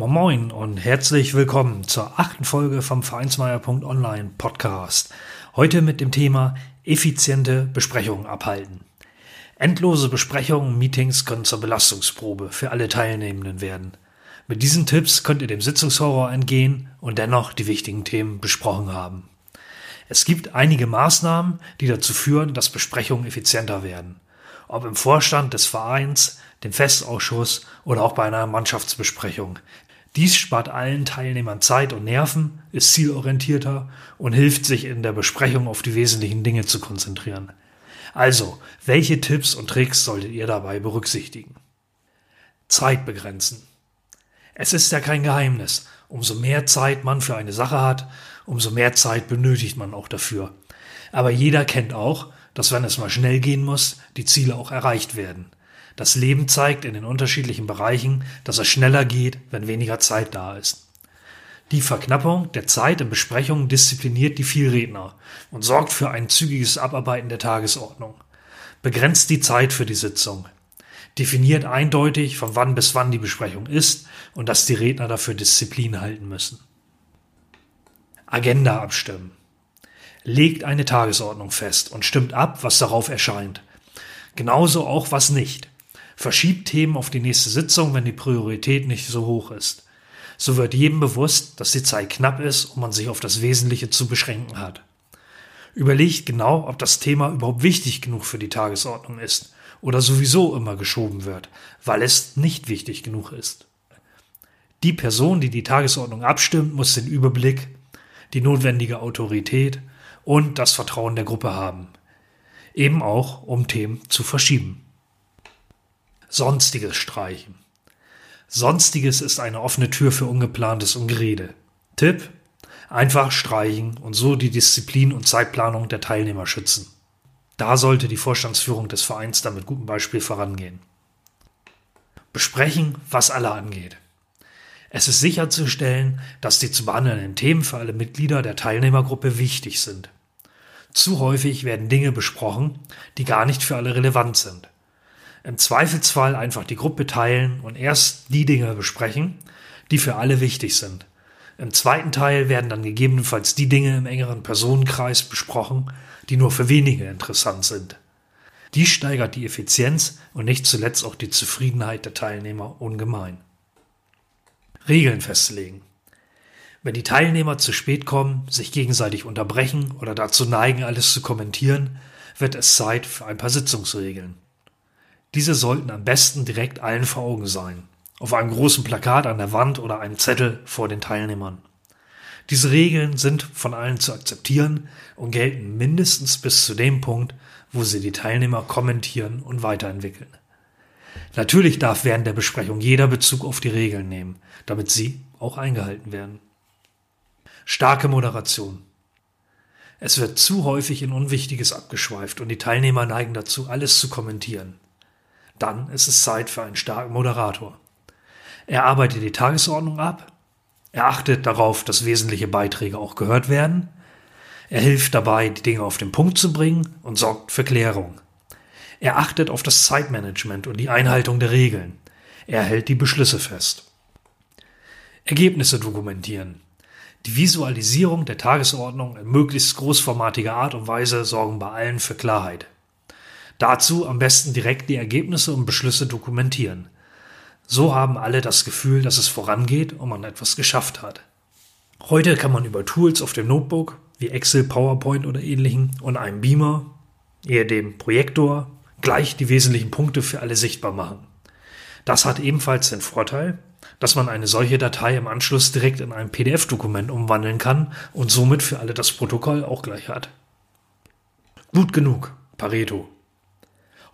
Moin Moin und herzlich willkommen zur achten Folge vom Vereinsmeier.online Podcast. Heute mit dem Thema effiziente Besprechungen abhalten. Endlose Besprechungen Meetings können zur Belastungsprobe für alle Teilnehmenden werden. Mit diesen Tipps könnt ihr dem Sitzungshorror entgehen und dennoch die wichtigen Themen besprochen haben. Es gibt einige Maßnahmen, die dazu führen, dass Besprechungen effizienter werden. Ob im Vorstand des Vereins, dem Festausschuss oder auch bei einer Mannschaftsbesprechung. Dies spart allen Teilnehmern Zeit und Nerven, ist zielorientierter und hilft sich in der Besprechung auf die wesentlichen Dinge zu konzentrieren. Also, welche Tipps und Tricks solltet ihr dabei berücksichtigen? Zeit begrenzen. Es ist ja kein Geheimnis. Umso mehr Zeit man für eine Sache hat, umso mehr Zeit benötigt man auch dafür. Aber jeder kennt auch, dass wenn es mal schnell gehen muss, die Ziele auch erreicht werden. Das Leben zeigt in den unterschiedlichen Bereichen, dass es schneller geht, wenn weniger Zeit da ist. Die Verknappung der Zeit in Besprechungen diszipliniert die Vielredner und sorgt für ein zügiges Abarbeiten der Tagesordnung. Begrenzt die Zeit für die Sitzung. Definiert eindeutig, von wann bis wann die Besprechung ist und dass die Redner dafür Disziplin halten müssen. Agenda abstimmen. Legt eine Tagesordnung fest und stimmt ab, was darauf erscheint. Genauso auch was nicht verschiebt Themen auf die nächste Sitzung, wenn die Priorität nicht so hoch ist. So wird jedem bewusst, dass die Zeit knapp ist und man sich auf das Wesentliche zu beschränken hat. Überlegt genau, ob das Thema überhaupt wichtig genug für die Tagesordnung ist oder sowieso immer geschoben wird, weil es nicht wichtig genug ist. Die Person, die die Tagesordnung abstimmt, muss den Überblick, die notwendige Autorität und das Vertrauen der Gruppe haben. Eben auch, um Themen zu verschieben. Sonstiges streichen. Sonstiges ist eine offene Tür für Ungeplantes und Gerede. Tipp: Einfach streichen und so die Disziplin und Zeitplanung der Teilnehmer schützen. Da sollte die Vorstandsführung des Vereins dann mit gutem Beispiel vorangehen. Besprechen, was alle angeht. Es ist sicherzustellen, dass die zu behandelnden Themen für alle Mitglieder der Teilnehmergruppe wichtig sind. Zu häufig werden Dinge besprochen, die gar nicht für alle relevant sind. Im Zweifelsfall einfach die Gruppe teilen und erst die Dinge besprechen, die für alle wichtig sind. Im zweiten Teil werden dann gegebenenfalls die Dinge im engeren Personenkreis besprochen, die nur für wenige interessant sind. Dies steigert die Effizienz und nicht zuletzt auch die Zufriedenheit der Teilnehmer ungemein. Regeln festlegen. Wenn die Teilnehmer zu spät kommen, sich gegenseitig unterbrechen oder dazu neigen, alles zu kommentieren, wird es Zeit für ein paar Sitzungsregeln. Diese sollten am besten direkt allen vor Augen sein, auf einem großen Plakat an der Wand oder einem Zettel vor den Teilnehmern. Diese Regeln sind von allen zu akzeptieren und gelten mindestens bis zu dem Punkt, wo sie die Teilnehmer kommentieren und weiterentwickeln. Natürlich darf während der Besprechung jeder Bezug auf die Regeln nehmen, damit sie auch eingehalten werden. Starke Moderation. Es wird zu häufig in Unwichtiges abgeschweift und die Teilnehmer neigen dazu, alles zu kommentieren. Dann ist es Zeit für einen starken Moderator. Er arbeitet die Tagesordnung ab, er achtet darauf, dass wesentliche Beiträge auch gehört werden, er hilft dabei, die Dinge auf den Punkt zu bringen und sorgt für Klärung. Er achtet auf das Zeitmanagement und die Einhaltung der Regeln. Er hält die Beschlüsse fest. Ergebnisse dokumentieren. Die Visualisierung der Tagesordnung in möglichst großformatiger Art und Weise sorgen bei allen für Klarheit. Dazu am besten direkt die Ergebnisse und Beschlüsse dokumentieren. So haben alle das Gefühl, dass es vorangeht und man etwas geschafft hat. Heute kann man über Tools auf dem Notebook wie Excel, PowerPoint oder ähnlichen und einem Beamer, eher dem Projektor, gleich die wesentlichen Punkte für alle sichtbar machen. Das hat ebenfalls den Vorteil, dass man eine solche Datei im Anschluss direkt in ein PDF-Dokument umwandeln kann und somit für alle das Protokoll auch gleich hat. Gut genug, Pareto.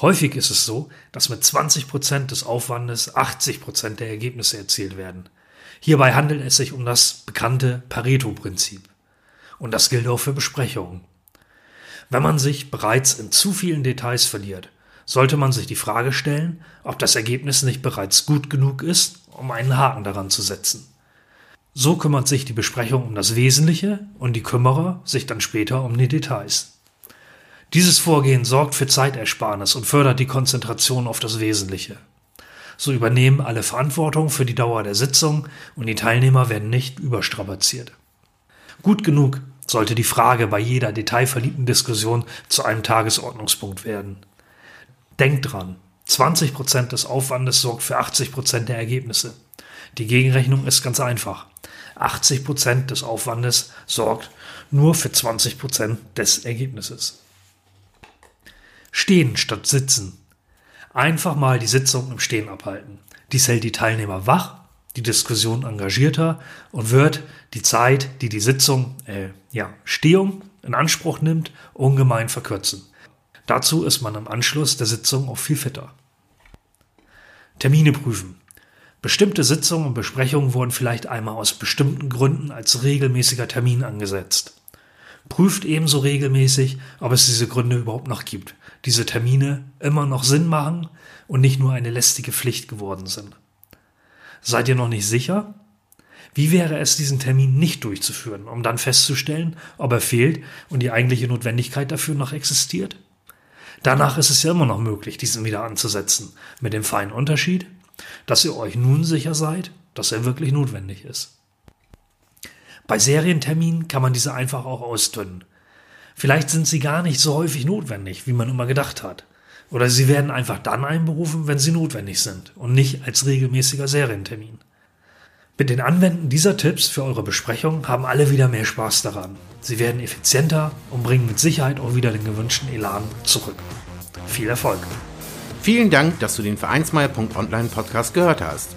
Häufig ist es so, dass mit 20% des Aufwandes 80% der Ergebnisse erzielt werden. Hierbei handelt es sich um das bekannte Pareto-Prinzip. Und das gilt auch für Besprechungen. Wenn man sich bereits in zu vielen Details verliert, sollte man sich die Frage stellen, ob das Ergebnis nicht bereits gut genug ist, um einen Haken daran zu setzen. So kümmert sich die Besprechung um das Wesentliche und die Kümmerer sich dann später um die Details. Dieses Vorgehen sorgt für Zeitersparnis und fördert die Konzentration auf das Wesentliche. So übernehmen alle Verantwortung für die Dauer der Sitzung und die Teilnehmer werden nicht überstrapaziert. Gut genug sollte die Frage bei jeder detailverliebten Diskussion zu einem Tagesordnungspunkt werden. Denkt dran, 20% des Aufwandes sorgt für 80% der Ergebnisse. Die Gegenrechnung ist ganz einfach. 80% des Aufwandes sorgt nur für 20% des Ergebnisses. Stehen statt sitzen. Einfach mal die Sitzung im Stehen abhalten. Dies hält die Teilnehmer wach, die Diskussion engagierter und wird die Zeit, die die Sitzung, äh, ja, Stehung in Anspruch nimmt, ungemein verkürzen. Dazu ist man im Anschluss der Sitzung auch viel fitter. Termine prüfen. Bestimmte Sitzungen und Besprechungen wurden vielleicht einmal aus bestimmten Gründen als regelmäßiger Termin angesetzt. Prüft ebenso regelmäßig, ob es diese Gründe überhaupt noch gibt, diese Termine immer noch Sinn machen und nicht nur eine lästige Pflicht geworden sind. Seid ihr noch nicht sicher? Wie wäre es, diesen Termin nicht durchzuführen, um dann festzustellen, ob er fehlt und die eigentliche Notwendigkeit dafür noch existiert? Danach ist es ja immer noch möglich, diesen wieder anzusetzen, mit dem feinen Unterschied, dass ihr euch nun sicher seid, dass er wirklich notwendig ist. Bei Serienterminen kann man diese einfach auch ausdünnen. Vielleicht sind sie gar nicht so häufig notwendig, wie man immer gedacht hat. Oder sie werden einfach dann einberufen, wenn sie notwendig sind und nicht als regelmäßiger Serientermin. Mit den Anwenden dieser Tipps für eure Besprechung haben alle wieder mehr Spaß daran. Sie werden effizienter und bringen mit Sicherheit auch wieder den gewünschten Elan zurück. Viel Erfolg! Vielen Dank, dass du den Vereinsmeier.online Podcast gehört hast.